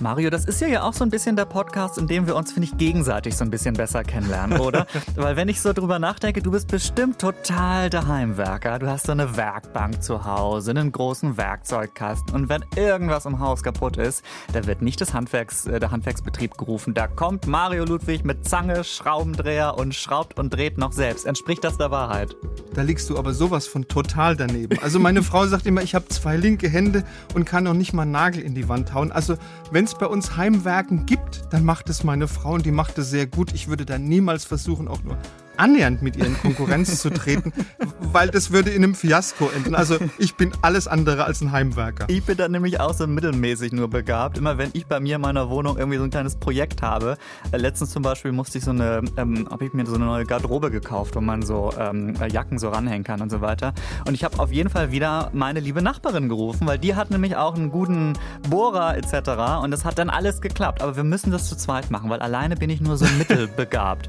Mario, das ist ja ja auch so ein bisschen der Podcast, in dem wir uns, finde ich, gegenseitig so ein bisschen besser kennenlernen, oder? Weil wenn ich so drüber nachdenke, du bist bestimmt total der Heimwerker. Du hast so eine Werkbank zu Hause, einen großen Werkzeugkasten. Und wenn irgendwas im Haus kaputt ist, da wird nicht das Handwerks, äh, der Handwerksbetrieb gerufen. Da kommt Mario Ludwig mit Zange, Schraubendreher und schraubt und dreht noch selbst. Entspricht das der Wahrheit? Da liegst du aber sowas von total daneben. Also meine Frau sagt immer, ich habe zwei linke Hände und kann noch nicht mal einen Nagel in die Wand hauen. Also wenn es bei uns Heimwerken gibt, dann macht es meine Frau und die macht es sehr gut. Ich würde da niemals versuchen, auch nur annähernd mit ihr in Konkurrenz zu treten, weil das würde in einem Fiasko enden. Also ich bin alles andere als ein Heimwerker. Ich bin da nämlich auch so mittelmäßig nur begabt. Immer wenn ich bei mir in meiner Wohnung irgendwie so ein kleines Projekt habe. Äh, letztens zum Beispiel musste ich so eine, ähm, habe ich mir so eine neue Garderobe gekauft, wo man so ähm, Jacken so ranhängen kann und so weiter. Und ich habe auf jeden Fall wieder meine liebe Nachbarin gerufen, weil die hat nämlich auch einen guten Bohrer etc. Und das hat dann alles geklappt. Aber wir müssen das zu zweit machen, weil alleine bin ich nur so mittelbegabt.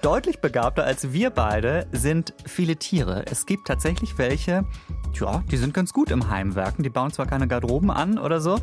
Deutlich begabter als wir beide sind viele Tiere. Es gibt tatsächlich welche, ja, die sind ganz gut im Heimwerken. Die bauen zwar keine Garderoben an oder so,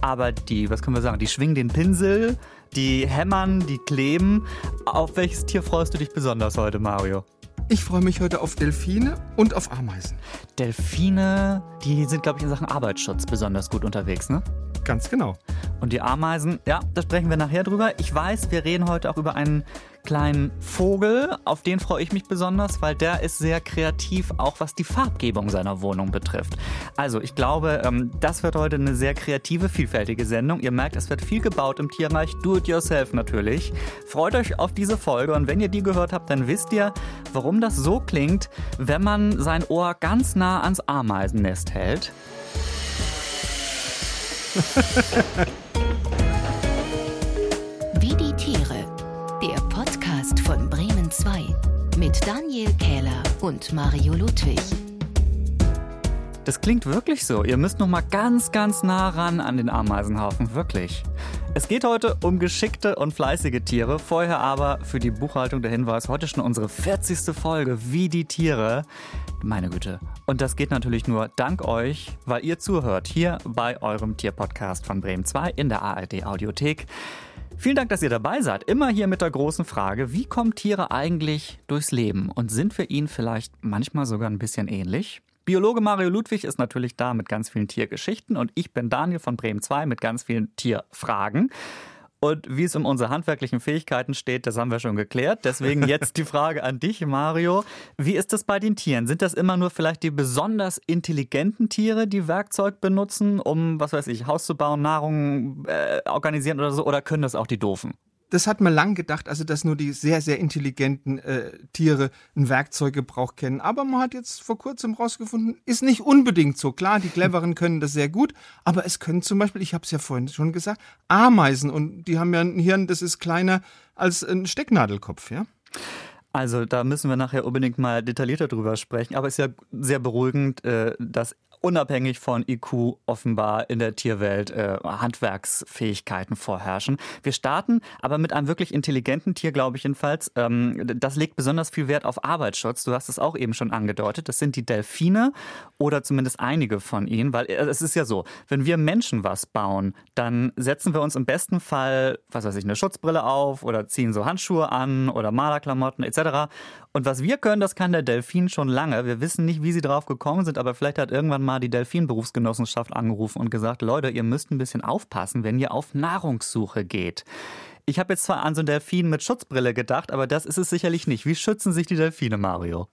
aber die, was können wir sagen, die schwingen den Pinsel, die hämmern, die kleben. Auf welches Tier freust du dich besonders heute, Mario? Ich freue mich heute auf Delfine und auf Ameisen. Delfine, die sind, glaube ich, in Sachen Arbeitsschutz besonders gut unterwegs, ne? Ganz genau. Und die Ameisen, ja, da sprechen wir nachher drüber. Ich weiß, wir reden heute auch über einen kleinen Vogel. Auf den freue ich mich besonders, weil der ist sehr kreativ, auch was die Farbgebung seiner Wohnung betrifft. Also ich glaube, ähm, das wird heute eine sehr kreative, vielfältige Sendung. Ihr merkt, es wird viel gebaut im Tierreich, do it yourself natürlich. Freut euch auf diese Folge und wenn ihr die gehört habt, dann wisst ihr, warum das so klingt, wenn man sein Ohr ganz nah ans Ameisennest hält. Wie die Tiere. Daniel Kähler und Mario Ludwig. Das klingt wirklich so. Ihr müsst noch mal ganz, ganz nah ran an den Ameisenhaufen. Wirklich. Es geht heute um geschickte und fleißige Tiere. Vorher aber für die Buchhaltung der Hinweis. Heute schon unsere 40. Folge. Wie die Tiere. Meine Güte. Und das geht natürlich nur dank euch, weil ihr zuhört. Hier bei eurem Tierpodcast von Bremen 2 in der ARD Audiothek. Vielen Dank, dass ihr dabei seid. Immer hier mit der großen Frage, wie kommen Tiere eigentlich durchs Leben? Und sind wir ihnen vielleicht manchmal sogar ein bisschen ähnlich? Biologe Mario Ludwig ist natürlich da mit ganz vielen Tiergeschichten und ich bin Daniel von Bremen 2 mit ganz vielen Tierfragen. Und wie es um unsere handwerklichen Fähigkeiten steht, das haben wir schon geklärt. Deswegen jetzt die Frage an dich, Mario. Wie ist das bei den Tieren? Sind das immer nur vielleicht die besonders intelligenten Tiere, die Werkzeug benutzen, um, was weiß ich, Haus zu bauen, Nahrung äh, organisieren oder so? Oder können das auch die Doofen? Das hat man lang gedacht, also dass nur die sehr, sehr intelligenten äh, Tiere einen Werkzeuggebrauch kennen. Aber man hat jetzt vor kurzem rausgefunden, ist nicht unbedingt so. Klar, die Cleveren können das sehr gut, aber es können zum Beispiel, ich habe es ja vorhin schon gesagt, Ameisen und die haben ja ein Hirn, das ist kleiner als ein Stecknadelkopf, ja. Also da müssen wir nachher unbedingt mal detaillierter drüber sprechen. Aber es ist ja sehr beruhigend, äh, dass unabhängig von IQ offenbar in der Tierwelt äh, Handwerksfähigkeiten vorherrschen. Wir starten aber mit einem wirklich intelligenten Tier, glaube ich jedenfalls. Ähm, das legt besonders viel Wert auf Arbeitsschutz. Du hast es auch eben schon angedeutet. Das sind die Delfine oder zumindest einige von ihnen, weil äh, es ist ja so, wenn wir Menschen was bauen, dann setzen wir uns im besten Fall, was weiß ich, eine Schutzbrille auf oder ziehen so Handschuhe an oder Malerklamotten etc. Und was wir können, das kann der Delfin schon lange. Wir wissen nicht, wie sie drauf gekommen sind, aber vielleicht hat irgendwann mal die Delfin-Berufsgenossenschaft angerufen und gesagt, Leute, ihr müsst ein bisschen aufpassen, wenn ihr auf Nahrungssuche geht. Ich habe jetzt zwar an so einen Delfin mit Schutzbrille gedacht, aber das ist es sicherlich nicht. Wie schützen sich die Delfine, Mario?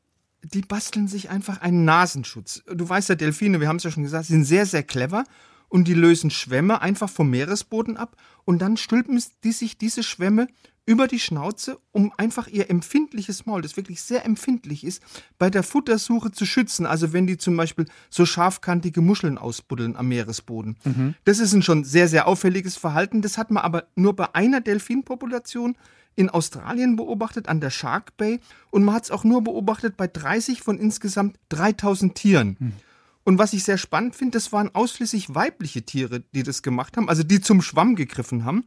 Die basteln sich einfach einen Nasenschutz. Du weißt ja, Delfine, wir haben es ja schon gesagt, sind sehr, sehr clever und die lösen Schwämme einfach vom Meeresboden ab und dann stülpen die sich diese Schwämme über die Schnauze, um einfach ihr empfindliches Maul, das wirklich sehr empfindlich ist, bei der Futtersuche zu schützen. Also wenn die zum Beispiel so scharfkantige Muscheln ausbuddeln am Meeresboden. Mhm. Das ist ein schon sehr, sehr auffälliges Verhalten. Das hat man aber nur bei einer Delfinpopulation in Australien beobachtet, an der Shark Bay. Und man hat es auch nur beobachtet bei 30 von insgesamt 3000 Tieren. Mhm. Und was ich sehr spannend finde, das waren ausschließlich weibliche Tiere, die das gemacht haben, also die zum Schwamm gegriffen haben.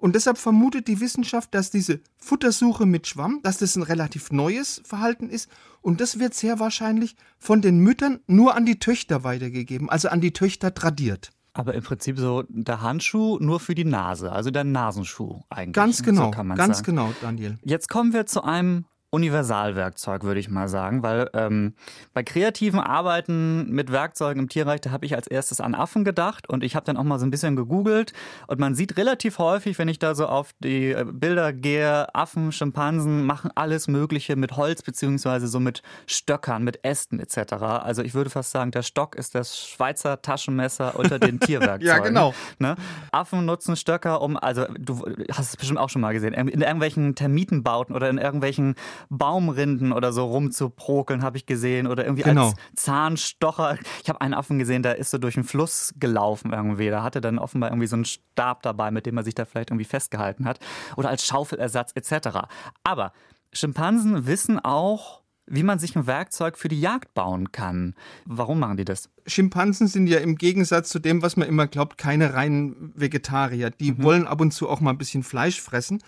Und deshalb vermutet die Wissenschaft, dass diese Futtersuche mit Schwamm, dass das ein relativ neues Verhalten ist. Und das wird sehr wahrscheinlich von den Müttern nur an die Töchter weitergegeben, also an die Töchter tradiert. Aber im Prinzip so der Handschuh nur für die Nase, also der Nasenschuh eigentlich. Ganz genau, so ganz sagen. genau, Daniel. Jetzt kommen wir zu einem Universalwerkzeug, würde ich mal sagen, weil ähm, bei kreativen Arbeiten mit Werkzeugen im Tierreich, da habe ich als erstes an Affen gedacht und ich habe dann auch mal so ein bisschen gegoogelt und man sieht relativ häufig, wenn ich da so auf die äh, Bilder gehe, Affen, Schimpansen machen alles Mögliche mit Holz beziehungsweise so mit Stöckern, mit Ästen etc. Also ich würde fast sagen, der Stock ist das Schweizer Taschenmesser unter den Tierwerkzeugen. Ja, genau. Ne? Affen nutzen Stöcker, um, also du hast es bestimmt auch schon mal gesehen, in irgendwelchen Termitenbauten oder in irgendwelchen Baumrinden oder so rumzuprokeln, habe ich gesehen. Oder irgendwie Genau. als Zahnstocher. Ich habe einen Affen gesehen, der ist so durch einen Fluss gelaufen irgendwie. Da hatte dann offenbar irgendwie so einen Stab dabei, mit dem er sich da vielleicht irgendwie festgehalten hat. Oder als Schaufelersatz etc. Aber Schimpansen wissen auch, wie man sich ein Werkzeug für die Jagd bauen kann. Warum machen die das? Schimpansen sind ja im Gegensatz zu dem, was man immer glaubt, keine reinen Vegetarier. Die Mhm. wollen ab und zu auch mal ein bisschen Fleisch fressen.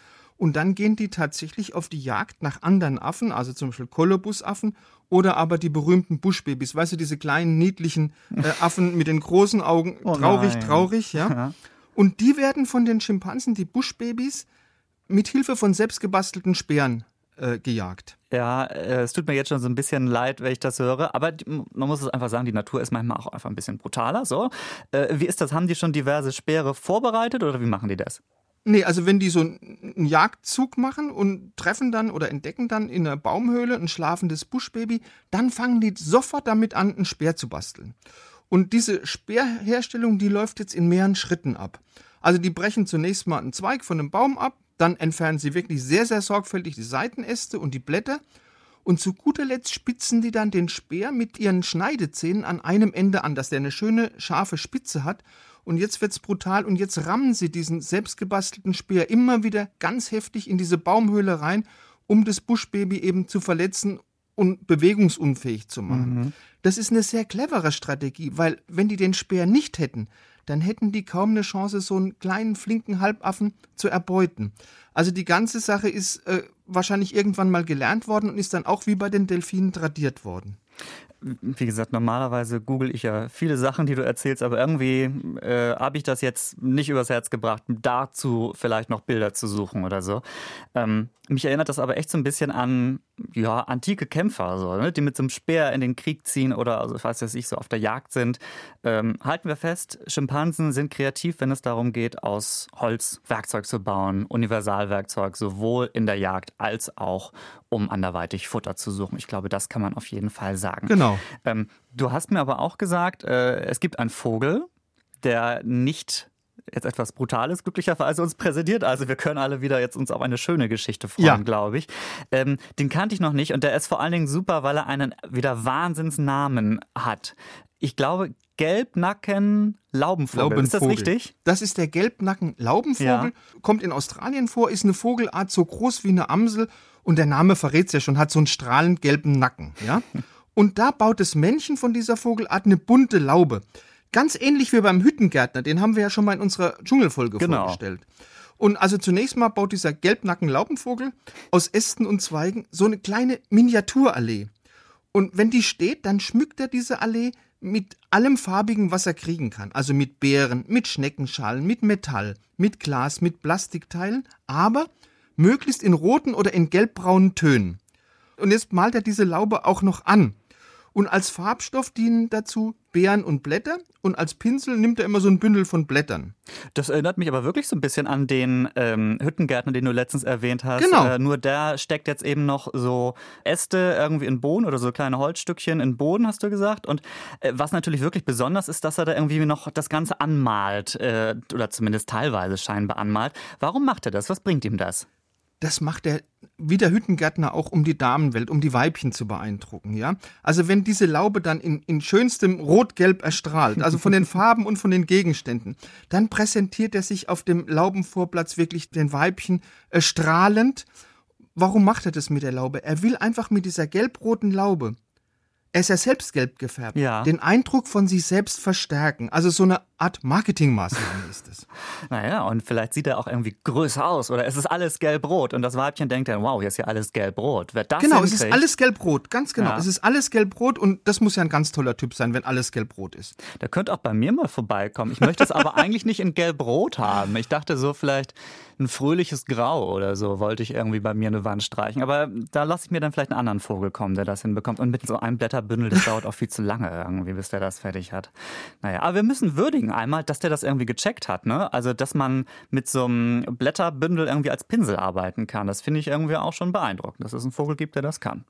Und dann gehen die tatsächlich auf die Jagd nach anderen Affen, also zum Beispiel Kolobusaffen oder aber die berühmten Buschbabys. Weißt du, diese kleinen, niedlichen äh, Affen mit den großen Augen. Oh traurig, nein. traurig, ja. Ja. Und die werden von den Schimpansen, die Buschbabys, mit Hilfe von selbstgebastelten Speeren äh, gejagt. Ja, äh, es tut mir jetzt schon so ein bisschen leid, wenn ich das höre, aber man muss es einfach sagen, die Natur ist manchmal auch einfach ein bisschen brutaler. So, äh, wie ist das? Haben die schon diverse Speere vorbereitet oder wie machen die das? Nee, also wenn die so einen Jagdzug machen und treffen dann oder entdecken dann in einer Baumhöhle ein schlafendes Buschbaby, dann fangen die sofort damit an, einen Speer zu basteln. Und diese Speerherstellung, die läuft jetzt in mehreren Schritten ab. Also die brechen zunächst mal einen Zweig von einem Baum ab, dann entfernen sie wirklich sehr, sehr sorgfältig die Seitenäste und die Blätter und zu guter Letzt spitzen die dann den Speer mit ihren Schneidezähnen an einem Ende an, dass der eine schöne, scharfe Spitze hat. Und jetzt wird's brutal und jetzt rammen sie diesen selbstgebastelten Speer immer wieder ganz heftig in diese Baumhöhle rein, um das Buschbaby eben zu verletzen und bewegungsunfähig zu machen. Das ist eine sehr clevere Strategie, weil wenn die den Speer nicht hätten, dann hätten die kaum eine Chance, so einen kleinen, flinken Halbaffen zu erbeuten. Also die ganze Sache ist äh, wahrscheinlich irgendwann mal gelernt worden und ist dann auch wie bei den Delfinen tradiert worden. Wie gesagt, normalerweise google ich ja viele Sachen, die du erzählst, aber irgendwie äh, habe ich das jetzt nicht übers Herz gebracht, dazu vielleicht noch Bilder zu suchen oder so. Ähm, mich erinnert das aber echt so ein bisschen an ja, antike Kämpfer, so, ne? die mit so einem Speer in den Krieg ziehen oder, also ich weiß jetzt so auf der Jagd sind. Ähm, halten wir fest, Schimpansen sind kreativ, wenn es darum geht, aus Holz Werkzeug zu bauen, Universalwerkzeug, sowohl in der Jagd als auch, um anderweitig Futter zu suchen. Ich glaube, das kann man auf jeden Fall sagen. Genau. Ähm, du hast mir aber auch gesagt, äh, es gibt einen Vogel, der nicht jetzt etwas Brutales glücklicherweise uns präsentiert. Also wir können alle wieder jetzt uns auf eine schöne Geschichte freuen, Ja. glaube ich. Ähm, den kannte ich noch nicht und der ist vor allen Dingen super, weil er einen wieder Wahnsinnsnamen hat. Ich glaube, Gelbnacken Laubenvogel. Ist das Laubenvogel. richtig? Das ist der Gelbnacken-Laubenvogel. Ja. Kommt in Australien vor, ist eine Vogelart so groß wie eine Amsel und der Name verrät es ja schon, hat so einen strahlend gelben Nacken. Ja? Und da baut das Männchen von dieser Vogelart eine bunte Laube. Ganz ähnlich wie beim Hüttengärtner, den haben wir ja schon mal in unserer Dschungelfolge Genau. vorgestellt. Und also zunächst mal baut dieser Gelbnacken-Laubenvogel aus Ästen und Zweigen so eine kleine Miniaturallee. Und wenn die steht, dann schmückt er diese Allee mit allem Farbigen, was er kriegen kann. Also mit Beeren, mit Schneckenschalen, mit Metall, mit Glas, mit Plastikteilen, aber möglichst in roten oder in gelbbraunen Tönen. Und jetzt malt er diese Laube auch noch an. Und als Farbstoff dienen dazu Beeren und Blätter und als Pinsel nimmt er immer so ein Bündel von Blättern. Das erinnert mich aber wirklich so ein bisschen an den ähm, Hüttengärtner, den du letztens erwähnt hast. Genau. Äh, nur der steckt jetzt eben noch so Äste irgendwie in Boden oder so kleine Holzstückchen in Boden, hast du gesagt. Und äh, was natürlich wirklich besonders ist, dass er da irgendwie noch das Ganze anmalt äh, oder zumindest teilweise scheinbar anmalt. Warum macht er das? Was bringt ihm das? Das macht er wie der Hüttengärtner auch um die Damenwelt, um die Weibchen zu beeindrucken, ja. Also wenn diese Laube dann in, in schönstem Rot-Gelb erstrahlt, also von den Farben und von den Gegenständen, dann präsentiert er sich auf dem Laubenvorplatz wirklich den Weibchen äh, strahlend. Warum macht er das mit der Laube? Er will einfach mit dieser gelb-roten Laube er ist ja selbst gelb gefärbt, Ja. den Eindruck von sich selbst verstärken. Also so eine Art Marketingmaßnahme ist es. Naja, und vielleicht sieht er auch irgendwie größer aus oder es ist alles gelb-rot und das Weibchen denkt dann, wow, hier ist ja alles gelb-rot. Wer das Genau, es hinkriegt, ist alles gelb-rot, ganz genau. Ja. Es ist alles gelb-rot und das muss ja ein ganz toller Typ sein, wenn alles gelb-rot ist. Der könnte auch bei mir mal vorbeikommen. Ich möchte es aber eigentlich nicht in gelb-rot haben. Ich dachte so vielleicht ein fröhliches Grau oder so wollte ich irgendwie bei mir eine Wand streichen. Aber da lasse ich mir dann vielleicht einen anderen Vogel kommen, der das hinbekommt. Und mit so einem Blätterbündel, das dauert auch viel zu lange irgendwie, bis der das fertig hat. Naja, aber wir müssen würdigen einmal, dass der das irgendwie gecheckt hat. Ne? Also, dass man mit so einem Blätterbündel irgendwie als Pinsel arbeiten kann. Das finde ich irgendwie auch schon beeindruckend, dass es einen Vogel gibt, der das kann.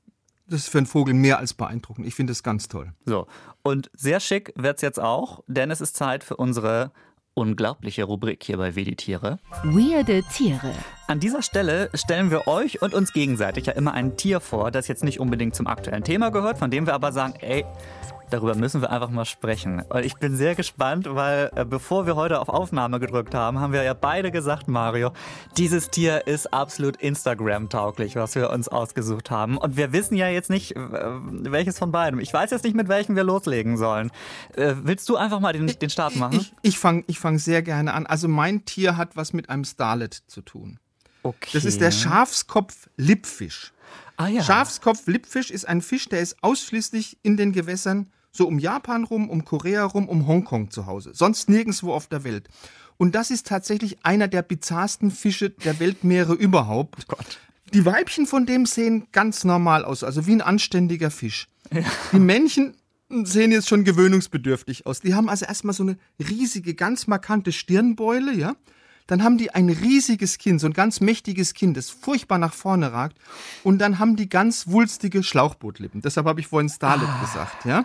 Das ist für einen Vogel mehr als beeindruckend. Ich finde es ganz toll. So, und sehr schick wird's jetzt auch, denn es ist Zeit für unsere unglaubliche Rubrik hier bei Wie die Tiere. Weirde Tiere. An dieser Stelle stellen wir euch und uns gegenseitig ja immer ein Tier vor, das jetzt nicht unbedingt zum aktuellen Thema gehört, von dem wir aber sagen, ey, darüber müssen wir einfach mal sprechen. Und ich bin sehr gespannt, weil äh, bevor wir heute auf Aufnahme gedrückt haben, haben wir ja beide gesagt, Mario, dieses Tier ist absolut Instagram-tauglich, was wir uns ausgesucht haben. Und wir wissen ja jetzt nicht, äh, welches von beiden. Ich weiß jetzt nicht, mit welchem wir loslegen sollen. Äh, willst du einfach mal den, den Start machen? Ich, ich fange ich fang sehr gerne an. Also mein Tier hat was mit einem Starlet zu tun. Okay. Das ist der Schafskopf-Lippfisch. ah, ja. Schafskopf-Lippfisch ist ein Fisch, der ist ausschließlich in den Gewässern so um Japan rum, um Korea rum, um Hongkong zu Hause. Sonst nirgendwo auf der Welt. Und das ist tatsächlich einer der bizarrsten Fische der Weltmeere überhaupt. Gott. Die Weibchen von dem sehen ganz normal aus, also wie ein anständiger Fisch. Die Männchen sehen jetzt schon gewöhnungsbedürftig aus. Die haben also erstmal so eine riesige, ganz markante Stirnbeule, ja. Dann haben die ein riesiges Kinn, so ein ganz mächtiges Kinn, das furchtbar nach vorne ragt. Und dann haben die ganz wulstige Schlauchbootlippen. Deshalb habe ich vorhin Starlet gesagt, ja.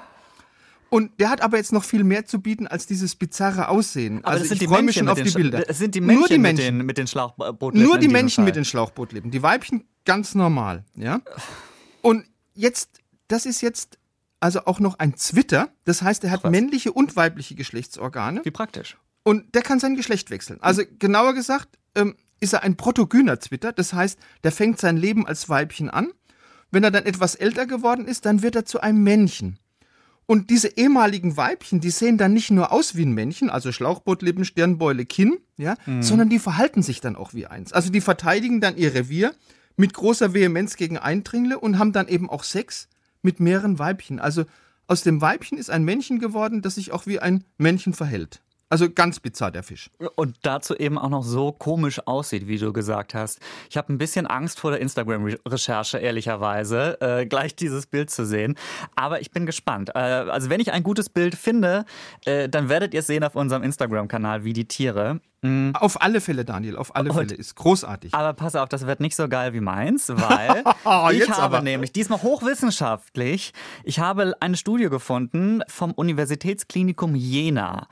Und der hat aber jetzt noch viel mehr zu bieten als dieses bizarre Aussehen. Aber also das sind ich die freue mich schon auf mit die Bilder. Es sind die Männchen, Nur die Männchen. mit den, mit den Schlauchbootlippen. Nur die Männchen mit Fall. den Schlauchbootlippen. Die Weibchen ganz normal, ja. Und jetzt, das ist jetzt also auch noch ein Zwitter. Das heißt, er hat was. männliche und weibliche Geschlechtsorgane Wie praktisch. Und der kann sein Geschlecht wechseln. Also genauer gesagt ähm, ist er ein protogyner Zwitter. Das heißt, der fängt sein Leben als Weibchen an. Wenn er dann etwas älter geworden ist, dann wird er zu einem Männchen. Und diese ehemaligen Weibchen, die sehen dann nicht nur aus wie ein Männchen, also Schlauchbootlippen, Stirnbeule, Kinn, ja, sondern die verhalten sich dann auch wie eins. Also die verteidigen dann ihr Revier mit großer Vehemenz gegen Eindringlinge und haben dann eben auch Sex mit mehreren Weibchen. Also aus dem Weibchen ist ein Männchen geworden, das sich auch wie ein Männchen verhält. Also ganz bizarr der Fisch. Und dazu eben auch noch so komisch aussieht, wie du gesagt hast. Ich habe ein bisschen Angst vor der Instagram-Recherche, ehrlicherweise, äh, gleich dieses Bild zu sehen. Aber ich bin gespannt. Äh, also wenn ich ein gutes Bild finde, äh, dann werdet ihr es sehen auf unserem Instagram-Kanal, wie die Tiere. Mm, Auf alle Fälle, Daniel, auf alle Und- Fälle. Ist großartig. Aber pass auf, das wird nicht so geil wie meins, weil ich habe aber. nämlich diesmal hochwissenschaftlich, ich habe eine Studie gefunden vom Universitätsklinikum Jena.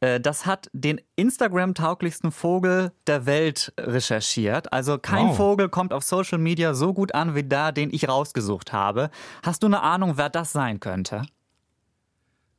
Äh, Das hat den Instagram-tauglichsten Vogel der Welt recherchiert. Also kein Wow. Vogel kommt auf Social Media so gut an wie da, den ich rausgesucht habe. Hast du eine Ahnung, wer das sein könnte?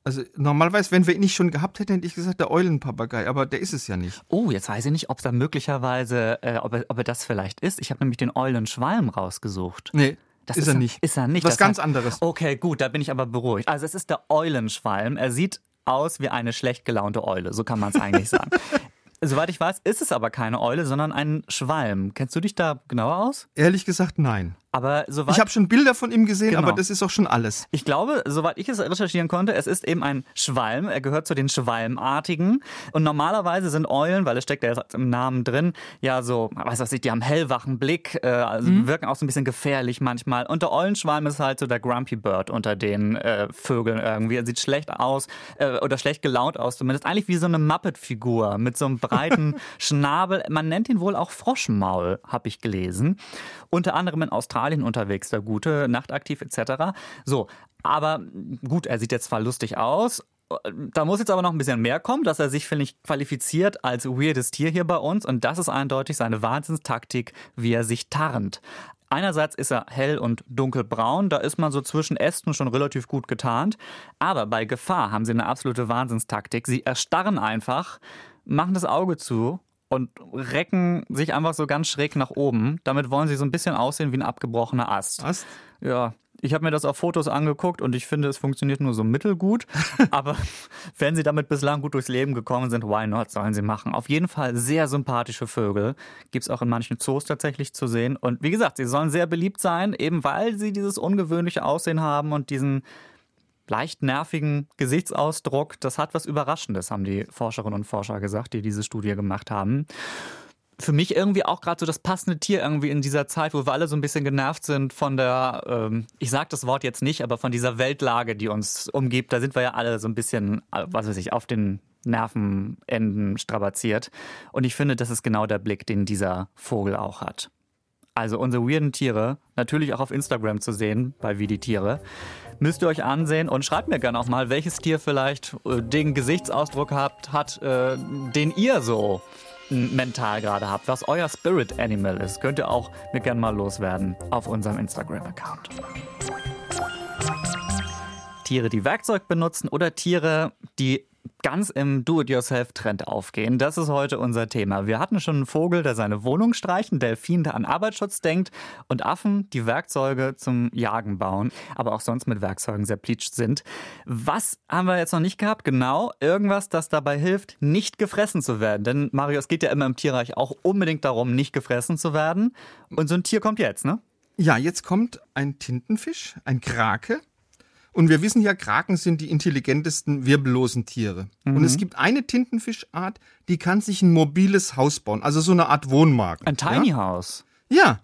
Also normalerweise, wenn wir ihn nicht schon gehabt hätten, hätte ich gesagt, der Eulenpapagei, aber der ist es ja nicht. Oh, jetzt weiß ich nicht, ob es da möglicherweise, äh, ob, er, ob er das vielleicht ist. Ich habe nämlich den Eulenschwalm rausgesucht. Nee, Das ist, er nicht. Ist er nicht. Was Das ganz heißt- anderes. Okay, gut, da bin ich aber beruhigt. Also es ist der Eulenschwalm. Er sieht aus wie eine schlecht gelaunte Eule, so kann man es eigentlich sagen. Soweit ich weiß, ist es aber keine Eule, sondern ein Schwalm. Kennst du dich da genauer aus? Ehrlich gesagt, nein. Aber soweit Ich habe schon Bilder von ihm gesehen, Genau. aber das ist auch schon alles. Ich glaube, soweit ich es recherchieren konnte, es ist eben ein Schwalm. Er gehört zu den Schwalmartigen. Und normalerweise sind Eulen, weil es steckt ja jetzt im Namen drin, ja so, was weiß ich, die haben hellwachen Blick, äh, also wirken auch so ein bisschen gefährlich manchmal. Und der Eulenschwalm ist halt so der Grumpy Bird unter den äh, Vögeln irgendwie. Er sieht schlecht aus äh, oder schlecht gelaunt aus zumindest. Eigentlich wie so eine Muppet-Figur mit so einem breiten Schnabel. Man nennt ihn wohl auch Froschmaul, habe ich gelesen. Unter anderem in Australien unterwegs, der Gute, nachtaktiv etc. So, aber gut, er sieht jetzt zwar lustig aus. Da muss jetzt aber noch ein bisschen mehr kommen, dass er sich, finde ich, qualifiziert als weirdes Tier hier bei uns. Und das ist eindeutig seine Wahnsinnstaktik, wie er sich tarnt. Einerseits ist er hell und dunkelbraun, da ist man so zwischen Ästen schon relativ gut getarnt. Aber bei Gefahr haben sie eine absolute Wahnsinnstaktik. Sie erstarren einfach, machen das Auge zu und recken sich einfach so ganz schräg nach oben. Damit wollen sie so ein bisschen aussehen wie ein abgebrochener Ast. Was? Ja, Ich habe mir das auf Fotos angeguckt und ich finde, es funktioniert nur so mittelgut. Aber wenn sie damit bislang gut durchs Leben gekommen sind, why not, sollen sie machen. Auf jeden Fall sehr sympathische Vögel. Gibt es auch in manchen Zoos tatsächlich zu sehen. Und wie gesagt, sie sollen sehr beliebt sein, eben weil sie dieses ungewöhnliche Aussehen haben und diesen leicht nervigen Gesichtsausdruck. Das hat was Überraschendes, haben die Forscherinnen und Forscher gesagt, die diese Studie gemacht haben für mich irgendwie auch gerade so das passende Tier irgendwie in dieser Zeit, wo wir alle so ein bisschen genervt sind von der, ähm, ich sage das Wort jetzt nicht, aber von dieser Weltlage, die uns umgibt. Da sind wir ja alle so ein bisschen, äh, was weiß ich, auf den Nervenenden strapaziert. Und ich finde, das ist genau der Blick, den dieser Vogel auch hat. Also unsere weirden Tiere, natürlich auch auf Instagram zu sehen, bei Wie die Tiere. Müsst ihr euch ansehen und schreibt mir gerne auch mal, welches Tier vielleicht äh, den Gesichtsausdruck habt, hat, äh, den ihr so mental gerade habt, was euer Spirit Animal ist, könnt ihr auch mir gerne mal loswerden auf unserem Instagram-Account. Tiere, die Werkzeug benutzen oder Tiere, die ganz im Do-it-yourself-Trend aufgehen. Das ist heute unser Thema. Wir hatten schon einen Vogel, der seine Wohnung streicht, einen Delfin, der an Arbeitsschutz denkt und Affen, die Werkzeuge zum Jagen bauen, aber auch sonst mit Werkzeugen sehr pleatscht sind. Was haben wir jetzt noch nicht gehabt? Genau, irgendwas, das dabei hilft, nicht gefressen zu werden. Denn Mario, es geht ja immer im Tierreich auch unbedingt darum, nicht gefressen zu werden. Und so ein Tier kommt jetzt, ne? Ja, jetzt kommt ein Tintenfisch, ein Krake. Und wir wissen ja, Kraken sind die intelligentesten wirbellosen Tiere. Mhm. Und es gibt eine Tintenfischart, die kann sich ein mobiles Haus bauen, also so eine Art Wohnmarkt. Ein Tiny ja? House. Ja.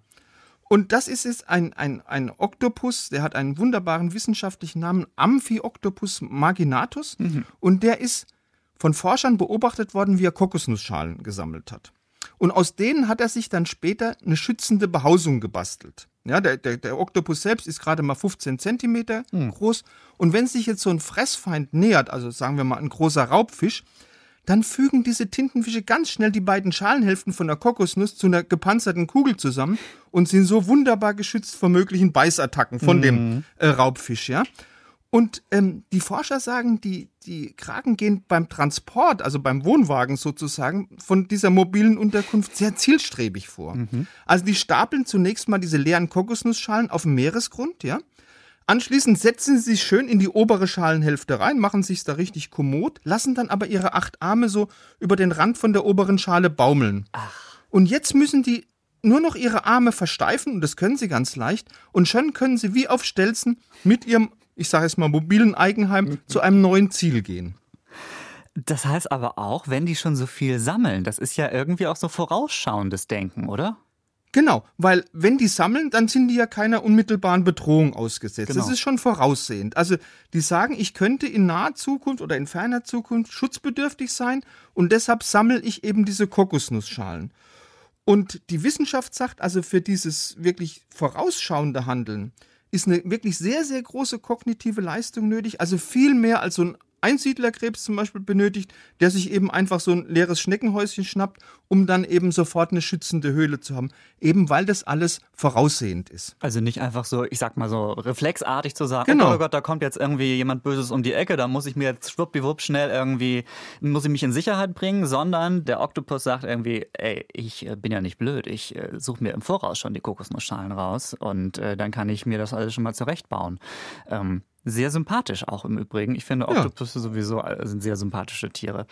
Und das ist jetzt ein, ein, ein Oktopus, der hat einen wunderbaren wissenschaftlichen Namen, Amphioctopus marginatus. Mhm. Und der ist von Forschern beobachtet worden, wie er Kokosnussschalen gesammelt hat. Und aus denen hat er sich dann später eine schützende Behausung gebastelt. Ja, der, der, der Oktopus selbst ist gerade mal 15 Zentimeter hm. groß. Und wenn sich jetzt so ein Fressfeind nähert, also sagen wir mal ein großer Raubfisch, dann fügen diese Tintenfische ganz schnell die beiden Schalenhälften von der Kokosnuss zu einer gepanzerten Kugel zusammen und sind so wunderbar geschützt vor möglichen Beißattacken von mhm. dem äh, Raubfisch, ja. Und ähm, die Forscher sagen, die, die Kraken gehen beim Transport, also beim Wohnwagen sozusagen, von dieser mobilen Unterkunft sehr zielstrebig vor. Mhm. Also die stapeln zunächst mal diese leeren Kokosnussschalen auf dem Meeresgrund, ja. Anschließend setzen sie sich schön in die obere Schalenhälfte rein, machen sich da richtig kommod, lassen dann aber ihre acht Arme so über den Rand von der oberen Schale baumeln. Ach. Und jetzt müssen die nur noch ihre Arme versteifen, und das können sie ganz leicht, und schon können sie wie auf Stelzen mit ihrem ich sage es mal, mobilen Eigenheim mhm. zu einem neuen Ziel gehen. Das heißt aber auch, wenn die schon so viel sammeln, das ist ja irgendwie auch so vorausschauendes Denken, oder? Genau, weil wenn die sammeln, dann sind die ja keiner unmittelbaren Bedrohung ausgesetzt. Genau. Das ist schon voraussehend. Also die sagen, ich könnte in naher Zukunft oder in ferner Zukunft schutzbedürftig sein und deshalb sammle ich eben diese Kokosnussschalen. Und die Wissenschaft sagt also für dieses wirklich vorausschauende Handeln, ist eine wirklich sehr, sehr große kognitive Leistung nötig. Also viel mehr als so ein Einsiedlerkrebs zum Beispiel benötigt, der sich eben einfach so ein leeres Schneckenhäuschen schnappt, um dann eben sofort eine schützende Höhle zu haben. Eben weil das alles voraussehend ist. Also nicht einfach so, ich sag mal so, reflexartig zu sagen, genau. oh Gott, oh Gott, da kommt jetzt irgendwie jemand Böses um die Ecke, da muss ich mir jetzt schwuppdiwupp schnell irgendwie, muss ich mich in Sicherheit bringen, sondern der Oktopus sagt irgendwie, ey, ich äh, bin ja nicht blöd, ich äh, suche mir im Voraus schon die Kokosnussschalen raus und äh, dann kann ich mir das alles schon mal zurechtbauen. Ähm, sehr sympathisch auch im Übrigen. Ich finde Oktopusse ja. sowieso äh, sind sehr sympathische Tiere.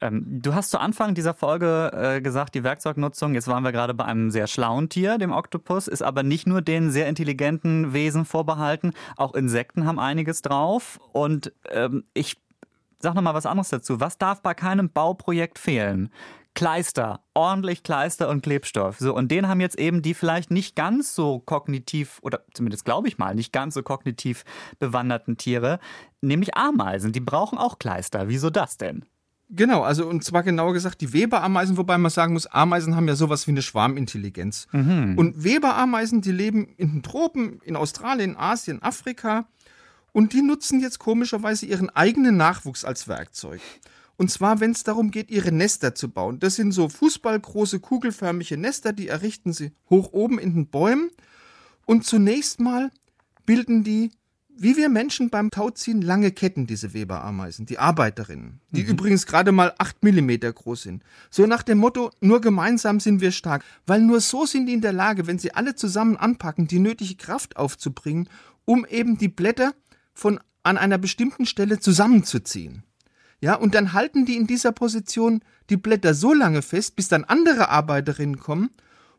Ähm, du hast zu Anfang dieser Folge äh, gesagt, die Werkzeugnutzung, jetzt waren wir gerade bei einem sehr schlauen Tier, dem Oktopus, ist aber nicht nur den sehr intelligenten Wesen vorbehalten, auch Insekten haben einiges drauf. Und ähm, ich sag noch mal was anderes dazu. Was darf bei keinem Bauprojekt fehlen? Kleister, ordentlich Kleister und Klebstoff. So, und den haben jetzt eben die vielleicht nicht ganz so kognitiv, oder zumindest glaube ich mal, nicht ganz so kognitiv bewanderten Tiere, nämlich Ameisen. Die brauchen auch Kleister. Wieso das denn? Genau, also und zwar genauer gesagt die Weberameisen, wobei man sagen muss, Ameisen haben ja sowas wie eine Schwarmintelligenz. Mhm. Und Weberameisen, die leben in den Tropen, in Australien, Asien, Afrika und die nutzen jetzt komischerweise ihren eigenen Nachwuchs als Werkzeug. Und zwar, wenn es darum geht, ihre Nester zu bauen. Das sind so fußballgroße, kugelförmige Nester, die errichten sie hoch oben in den Bäumen. Und zunächst mal bilden die, wie wir Menschen beim Tauziehen, lange Ketten, diese Weberameisen, die Arbeiterinnen, die mhm. übrigens gerade mal acht Millimeter groß sind. So nach dem Motto, nur gemeinsam sind wir stark. Weil nur so sind die in der Lage, wenn sie alle zusammen anpacken, die nötige Kraft aufzubringen, um eben die Blätter von an einer bestimmten Stelle zusammenzuziehen. Ja, und dann halten die in dieser Position die Blätter so lange fest, bis dann andere Arbeiterinnen kommen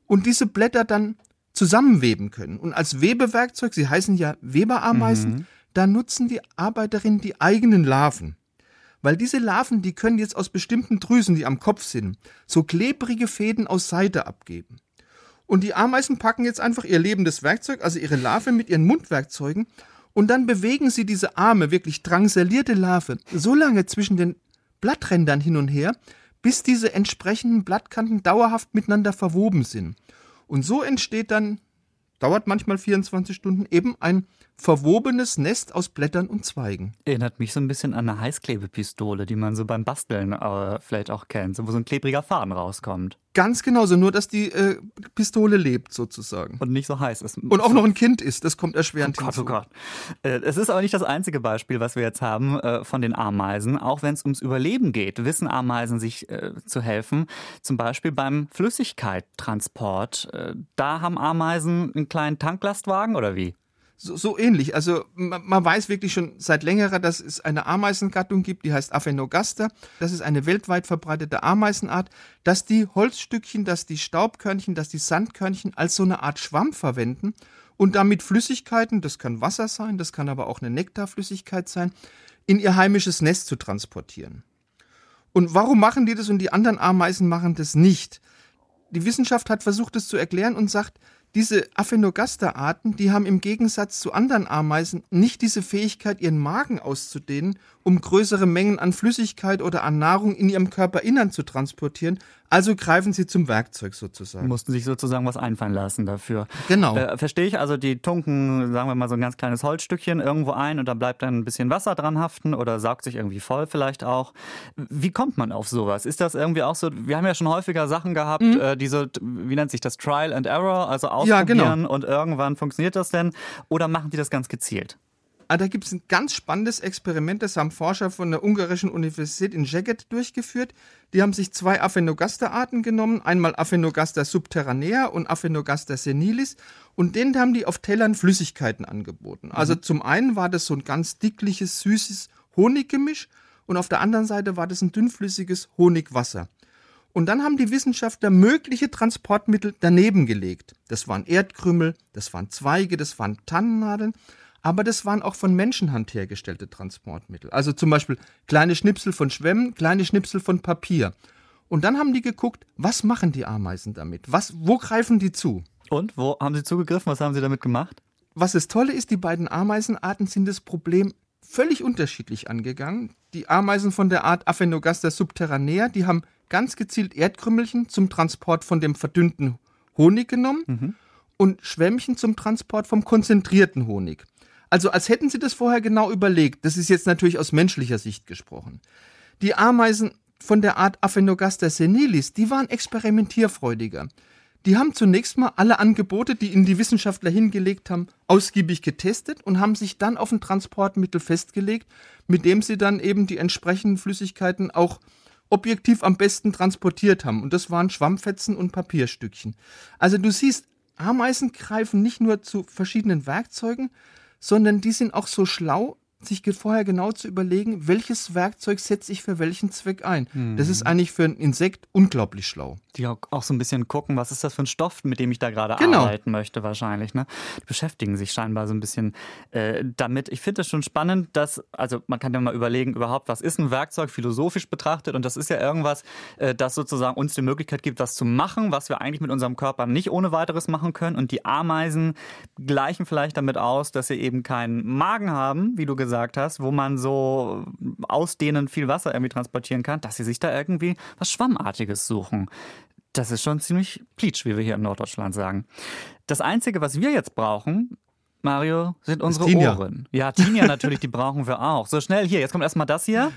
und diese Blätter dann zusammenweben können. Und als Webewerkzeug, sie heißen ja Weberameisen, mhm. da nutzen die Arbeiterinnen die eigenen Larven. Weil diese Larven, die können jetzt aus bestimmten Drüsen, die am Kopf sind, so klebrige Fäden aus Seite abgeben. Und die Ameisen packen jetzt einfach ihr lebendes Werkzeug, also ihre Larve mit ihren Mundwerkzeugen, und dann bewegen sie diese arme, wirklich drangsalierte Larve so lange zwischen den Blatträndern hin und her, bis diese entsprechenden Blattkanten dauerhaft miteinander verwoben sind. Und so entsteht dann, dauert manchmal 24 Stunden, eben ein verwobenes Nest aus Blättern und Zweigen. Erinnert mich so ein bisschen an eine Heißklebepistole, die man so beim Basteln äh, vielleicht auch kennt, wo so ein klebriger Faden rauskommt. Ganz genauso, nur dass die äh, Pistole lebt sozusagen. Und nicht so heiß ist. Und auch noch ein Kind ist, das kommt erschwerend oh Gott, hinzu. Oh Gott. Äh, es ist aber nicht das einzige Beispiel, was wir jetzt haben äh, von den Ameisen. Auch wenn es ums Überleben geht, wissen Ameisen sich äh, zu helfen. Zum Beispiel beim Flüssigkeittransport. Äh, da haben Ameisen einen kleinen Tanklastwagen oder wie? So, so ähnlich. Also man, man, weiß wirklich schon seit längerer, dass es eine Ameisengattung gibt, die heißt Aphenogaster. Das ist eine weltweit verbreitete Ameisenart, dass die Holzstückchen, dass die Staubkörnchen, dass die Sandkörnchen als so eine Art Schwamm verwenden und damit Flüssigkeiten, das kann Wasser sein, das kann aber auch eine Nektarflüssigkeit sein, in ihr heimisches Nest zu transportieren. Und warum machen die das und die anderen Ameisen machen das nicht? Die Wissenschaft hat versucht, es zu erklären und sagt, diese Aphenogaster-Arten, die haben im Gegensatz zu anderen Ameisen nicht diese Fähigkeit, ihren Magen auszudehnen, um größere Mengen an Flüssigkeit oder an Nahrung in ihrem Körperinnern zu transportieren, also greifen sie zum Werkzeug sozusagen. Mussten sich sozusagen was einfallen lassen dafür. Genau. Äh, verstehe ich, also die tunken, sagen wir mal, so ein ganz kleines Holzstückchen irgendwo ein und da bleibt dann ein bisschen Wasser dran haften oder saugt sich irgendwie voll vielleicht auch. Wie kommt man auf sowas? Ist das irgendwie auch so, wir haben ja schon häufiger Sachen gehabt, mhm. äh, diese, wie nennt sich das, Trial and Error, also ausprobieren ja, genau. und irgendwann funktioniert das denn? Oder machen die das ganz gezielt? Ah, da gibt es ein ganz spannendes Experiment, das haben Forscher von der ungarischen Universität in Szeged durchgeführt. Die haben sich zwei Aphenogaster-Arten genommen, einmal Aphenogaster subterranea und Aphenogaster senilis, und denen haben die auf Tellern Flüssigkeiten angeboten. Also mhm. zum einen war das so ein ganz dickliches, süßes Honiggemisch und auf der anderen Seite war das ein dünnflüssiges Honigwasser. Und dann haben die Wissenschaftler mögliche Transportmittel daneben gelegt. Das waren Erdkrümmel, das waren Zweige, das waren Tannennadeln aber das waren auch von Menschenhand hergestellte Transportmittel. Also zum Beispiel kleine Schnipsel von Schwämmen, kleine Schnipsel von Papier. Und dann haben die geguckt, was machen die Ameisen damit? Was, wo greifen die zu? Und wo haben sie zugegriffen? Was haben sie damit gemacht? Was das Tolle ist, die beiden Ameisenarten sind das Problem völlig unterschiedlich angegangen. Die Ameisen von der Art Aphenogaster subterranea, die haben ganz gezielt Erdkrümmelchen zum Transport von dem verdünnten Honig genommen mhm. und Schwämmchen zum Transport vom konzentrierten Honig. Also als hätten sie das vorher genau überlegt. Das ist jetzt natürlich aus menschlicher Sicht gesprochen. Die Ameisen von der Art Aphenogaster senilis, die waren experimentierfreudiger. Die haben zunächst mal alle Angebote, die ihnen die Wissenschaftler hingelegt haben, ausgiebig getestet und haben sich dann auf ein Transportmittel festgelegt, mit dem sie dann eben die entsprechenden Flüssigkeiten auch objektiv am besten transportiert haben. Und das waren Schwammfetzen und Papierstückchen. Also du siehst, Ameisen greifen nicht nur zu verschiedenen Werkzeugen, sondern die sind auch so schlau, sich vorher genau zu überlegen, welches Werkzeug setze ich für welchen Zweck ein. Mhm. Das ist eigentlich für ein Insekt unglaublich schlau. Die auch, so ein bisschen gucken, was ist das für ein Stoff, mit dem ich da gerade genau. arbeiten möchte wahrscheinlich. Ne? Die beschäftigen sich scheinbar so ein bisschen äh, damit. Ich finde es schon spannend, dass, also man kann ja mal überlegen, überhaupt, was ist ein Werkzeug philosophisch betrachtet und das ist ja irgendwas, äh, das sozusagen uns die Möglichkeit gibt, was zu machen, was wir eigentlich mit unserem Körper nicht ohne weiteres machen können und die Ameisen gleichen vielleicht damit aus, dass sie eben keinen Magen haben, wie du gesagt gesagt hast, wo man so ausdehnend viel Wasser irgendwie transportieren kann, dass sie sich da irgendwie was Schwammartiges suchen. Das ist schon ziemlich pleatsch, wie wir hier in Norddeutschland sagen. Das Einzige, was wir jetzt brauchen, Mario, sind unsere Ohren. Ja, Tinja natürlich, die brauchen wir auch. So schnell hier, jetzt kommt erstmal das hier.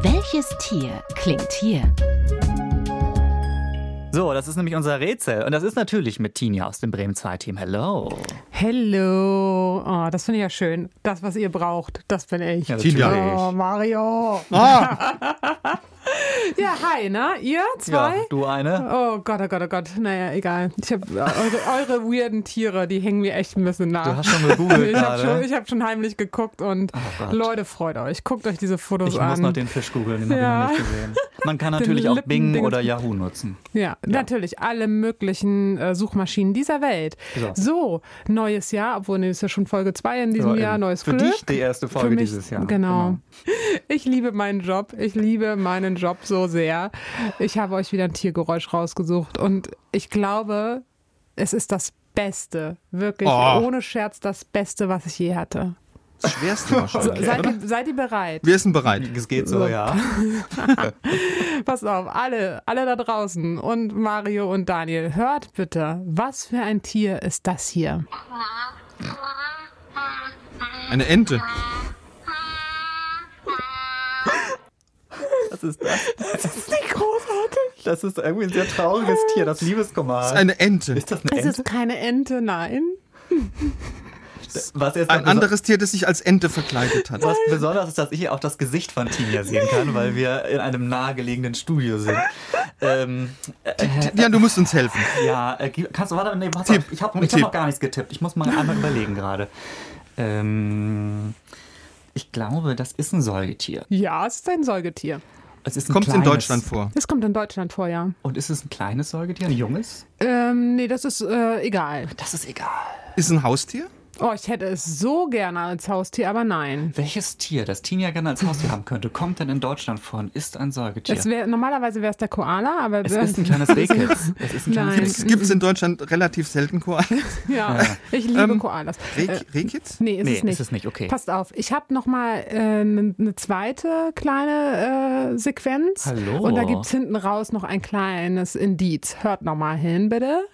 Welches Tier klingt hier? So, das ist nämlich unser Rätsel. Und das ist natürlich mit Tinja aus dem Bremen 2 Team. Hello. Hello. Oh, das finde ich ja schön. Das, was ihr braucht, das bin ich. Ja, Oh, Mario. Ah. Ja, hi, ne? Ihr Ja, zwei? du eine? Oh Gott, oh Gott, oh Gott. Naja, egal. Ich hab, äh, eure, eure weirden Tiere, die hängen mir echt ein bisschen nach. Du hast schon gegoogelt ich habe schon, ich hab schon heimlich geguckt und Gott. Leute, freut euch. Guckt euch diese Fotos Ich an. muss noch den Fisch googeln, den Ja. habe ich noch nicht gesehen. Man kann natürlich auch Bing oder Yahoo nutzen. Ja, natürlich. Alle möglichen äh, Suchmaschinen dieser Welt. So. So, neues Jahr, obwohl nee, ist ja schon Folge 2 in diesem Ja, Jahr, eben. neues Für Glück. dich die erste Folge mich, dieses Jahr. Genau. Ich liebe meinen Job. Ich liebe meinen Job so sehr. Ich habe euch wieder ein Tiergeräusch rausgesucht und ich glaube, es ist das Beste, wirklich Oh. ohne Scherz das Beste, was ich je hatte. Das Schwerste wahrscheinlich, Seid, oder? ihr, seid ihr bereit? Wir sind bereit. Es geht so, So. ja. Pass auf, alle, alle da draußen und Mario und Daniel, hört bitte, was für ein Tier ist das hier? Eine Ente. Ist das? Das ist nicht großartig. Das ist irgendwie ein sehr trauriges Tier, das Liebeskummer. Das ist eine Ente. Ist das eine Es Ente? ist keine Ente, nein. Was jetzt Ein anderes Tier, das sich als Ente verkleidet hat. Was besonders ist, dass ich hier auch das Gesicht von Tinja sehen kann, weil wir in einem nahegelegenen Studio sind. Ähm, Ja, du musst uns helfen. ja, äh, kannst du, warte, nee, pass Tipp. auf, ich habe hab noch gar nichts getippt. Ich muss mal einmal überlegen gerade. Ähm, ich glaube, das ist ein Säugetier. Ja, es ist ein Säugetier. Es ist ein Kommt in kleines- Deutschland vor. Es kommt in Deutschland vor, ja. Und ist es ein kleines Säugetier, ein junges? Ähm, nee, das ist äh, egal. Das ist egal. Ist ein Haustier? Oh, ich hätte es so gerne als Haustier, aber nein. Welches Tier, das Tinja gerne als Haustier haben könnte, kommt denn in Deutschland vor und ist ein Säugetier? Es wär, normalerweise wäre es der Koala, aber Es ist ein kleines Rehkitz. Es ist ein kleines Nein. Rehkitz. Gibt es in Deutschland relativ selten Koalas? ja, ich liebe Ähm, Koalas. Reh- Äh, Rehkitz? Nee, ist Nee, es nicht. ist es nicht, okay. Passt auf, ich habe noch mal eine ne zweite kleine äh, Sequenz. Hallo. Und da gibt es hinten raus noch ein kleines Indiz. Hört noch mal hin, bitte.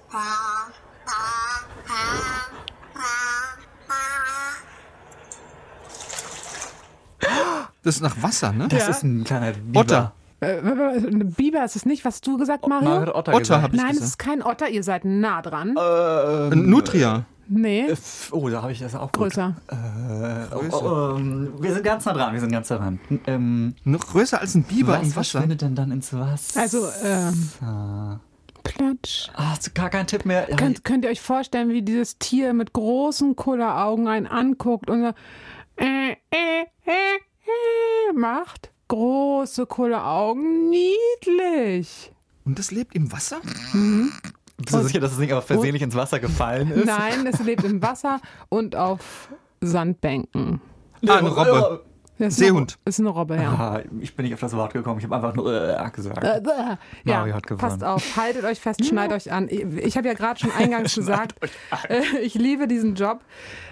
Das ist nach Wasser, ne? Das ist ein kleiner Biber. Otter. Äh, ein Biber ist es nicht, was du gesagt, Mario? Mario hat Otter, Otter gesagt. habe ich Nein, es ist kein Otter, ihr seid nah dran. Ein Nutria. nee, Oh, da habe ich das auch gut. größer. Äh, oh, oh, ähm, wir sind ganz nah dran, wir sind ganz nah dran. Ähm, Noch größer als ein Biber was im Wasser. verschwindet denn dann ins Wasser? Also, ähm, Platsch. Ah, hast du gar keinen Tipp mehr? Ja, Könnt, könnt ihr euch vorstellen, wie dieses Tier mit großen Kulleraugen einen anguckt und so äh, äh, äh, macht? Große Kulleraugen, niedlich. Und das lebt im Wasser? bist du sicher, dass es nicht aber versehentlich ins Wasser gefallen ist? Nein, es lebt im Wasser und auf Sandbänken. Ah, eine Robbe. Das ist Seehund. Eine, ist eine Robbe, ja. Ah, ich bin nicht auf das Wort gekommen, ich habe einfach nur äh, gesagt. Äh, ja, Mario hat gewonnen. passt auf, haltet euch fest, schneid euch an. Ich habe ja gerade schon eingangs gesagt, äh, ich liebe diesen Job.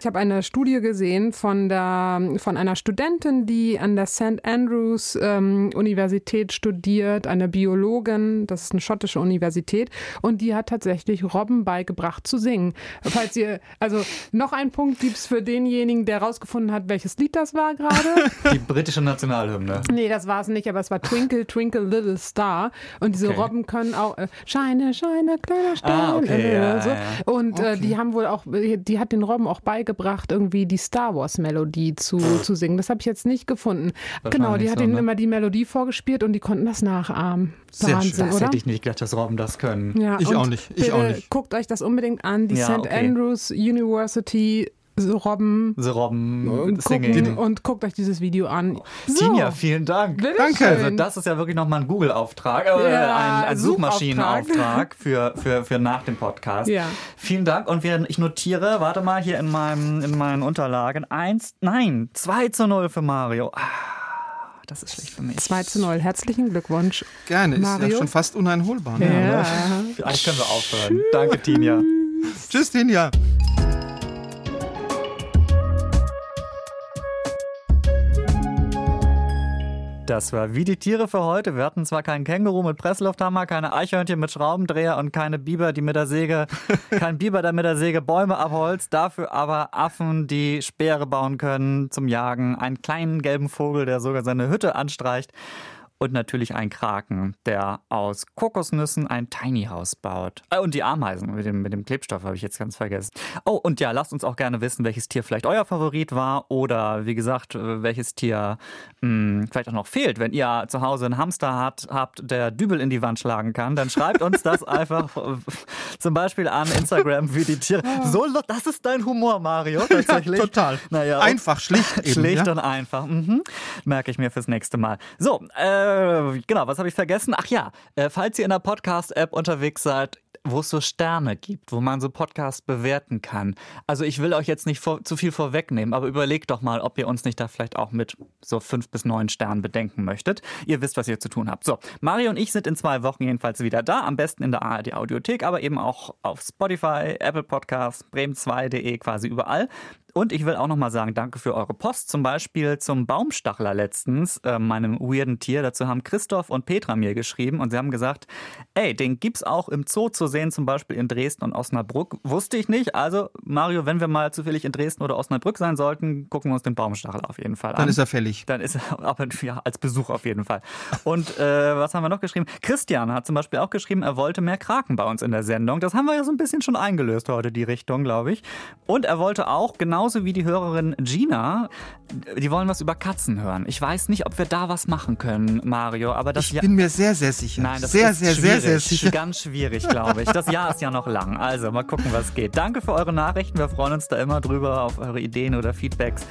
Ich habe eine Studie gesehen von, der, von einer Studentin, die an der St. Andrews ähm, Universität studiert, eine Biologin, das ist eine schottische Universität, und die hat tatsächlich Robben beigebracht zu singen. Falls ihr, also noch ein Punkt gibt es für denjenigen, der rausgefunden hat, welches Lied das war gerade. Die britische Nationalhymne. Nee, das war es nicht, aber es war Twinkle, Twinkle, Little Star. Und diese Okay. Robben können auch äh, Scheine, Scheine, kleiner Stern. Ah, okay, äh, ja, so. ja, ja. Und äh, die haben wohl auch, die hat den Robben auch beigebracht, irgendwie die Star Wars Melodie zu, zu singen. Das habe ich jetzt nicht gefunden. Genau, die hat so, ihnen ne? immer die Melodie vorgespielt und die konnten das nachahmen. Sehr Wahnsinn, schön. Das oder? hätte ich nicht gedacht, dass Robben das können. Ja, Ich und auch nicht, ich bitte auch nicht. Guckt euch das unbedingt an, die Ja, St. okay. Andrews University so Robben. The Robben Und, gucken, und guckt euch dieses Video an. So. Tinja, vielen Dank. Bitteschön. Danke. Also das ist ja wirklich nochmal ein Google-Auftrag, äh, Ja, ein, ein. Suchmaschinenauftrag für, für, für nach dem Podcast. Ja. Vielen Dank und wir, ich notiere, warte mal hier in, meinem, in meinen Unterlagen, eins, nein, 2 zu 0 für Mario. Ah, das ist schlecht für mich. 2 zu 0. Herzlichen Glückwunsch. Gerne, ist ja Mario? schon fast uneinholbar. Ne? Ja. Vielleicht können wir aufhören. Danke, Tinja. Tschüss, Tinja. Das war wie die Tiere für heute. Wir hatten zwar keinen Känguru mit Presslufthammer, keine Eichhörnchen mit Schraubendreher und keine Biber, die mit der Säge, kein Biber, der mit der Säge Bäume abholzt. Dafür aber Affen, die Speere bauen können zum Jagen. Einen kleinen gelben Vogel, der sogar seine Hütte anstreicht. Und natürlich ein Kraken, der aus Kokosnüssen ein Tiny House baut. Äh, und die Ameisen mit dem, mit dem Klebstoff habe ich jetzt ganz vergessen. Oh, und ja, lasst uns auch gerne wissen, welches Tier vielleicht euer Favorit war oder wie gesagt, äh, welches Tier mh, hm, vielleicht auch noch fehlt. Wenn ihr zu Hause einen Hamster habt, habt, der Dübel in die Wand schlagen kann, dann schreibt uns das einfach äh, zum Beispiel an Instagram, wie die Tiere. So, das ist dein Humor, Mario, tatsächlich. Ja, total. Naja, einfach, schlicht eben. Schlicht ja? und einfach. Mhm. Merke ich mir fürs nächste Mal. So, äh, genau, was habe ich vergessen? Ach ja, äh, falls ihr in der Podcast-App unterwegs seid, wo es so Sterne gibt, wo man so Podcasts bewerten kann. Also ich will euch jetzt nicht vor, zu viel vorwegnehmen, aber überlegt doch mal, ob ihr uns nicht da vielleicht auch mit so fünf bis neun Sternen bedenken möchtet. Ihr wisst, was ihr zu tun habt. So, Mario und ich sind in zwei Wochen jedenfalls wieder da, am besten in der ARD Audiothek, aber eben auch auf Spotify, Apple Podcasts, bremen2.de, quasi überall. Und ich will auch nochmal sagen, danke für eure Post, zum Beispiel zum Baumstachler letztens, äh, meinem weirden Tier. Dazu haben Christoph und Petra mir geschrieben und sie haben gesagt, ey, den gibt's auch im Zoo zu sehen, zum Beispiel in Dresden und Osnabrück. Wusste ich nicht. Also, Mario, wenn wir mal zufällig in Dresden oder Osnabrück sein sollten, gucken wir uns den Baumstachler auf jeden Fall an. Dann ist er fällig. Dann ist er, aber ja, als Besuch auf jeden Fall. Und äh, was haben wir noch geschrieben? Christian hat zum Beispiel auch geschrieben, er wollte mehr Kraken bei uns in der Sendung. Das haben wir ja so ein bisschen schon eingelöst heute, die Richtung, glaube ich. Und er wollte auch, genau genauso wie die Hörerin Gina, die wollen was über Katzen hören. Ich weiß nicht, ob wir da was machen können, Mario, aber das Ich Jahr. bin mir sehr, sehr sicher. Nein, das sehr, ist sehr, schwierig. sehr, sehr sicher. Ganz schwierig, glaube ich. Das Jahr ist ja noch lang. Also mal gucken, was geht. Danke für eure Nachrichten. Wir freuen uns da immer drüber auf eure Ideen oder Feedbacks.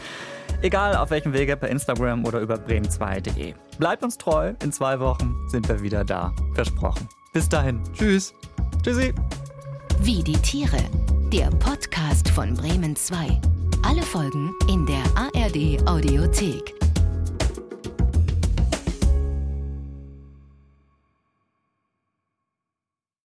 Egal auf welchem Wege, per Instagram oder über bremen2.de. Bleibt uns treu. In zwei Wochen sind wir wieder da. Versprochen. Bis dahin. Tschüss. Tschüssi. Wie die Tiere. Der Podcast von Bremen 2. Alle Folgen in der ARD Audiothek.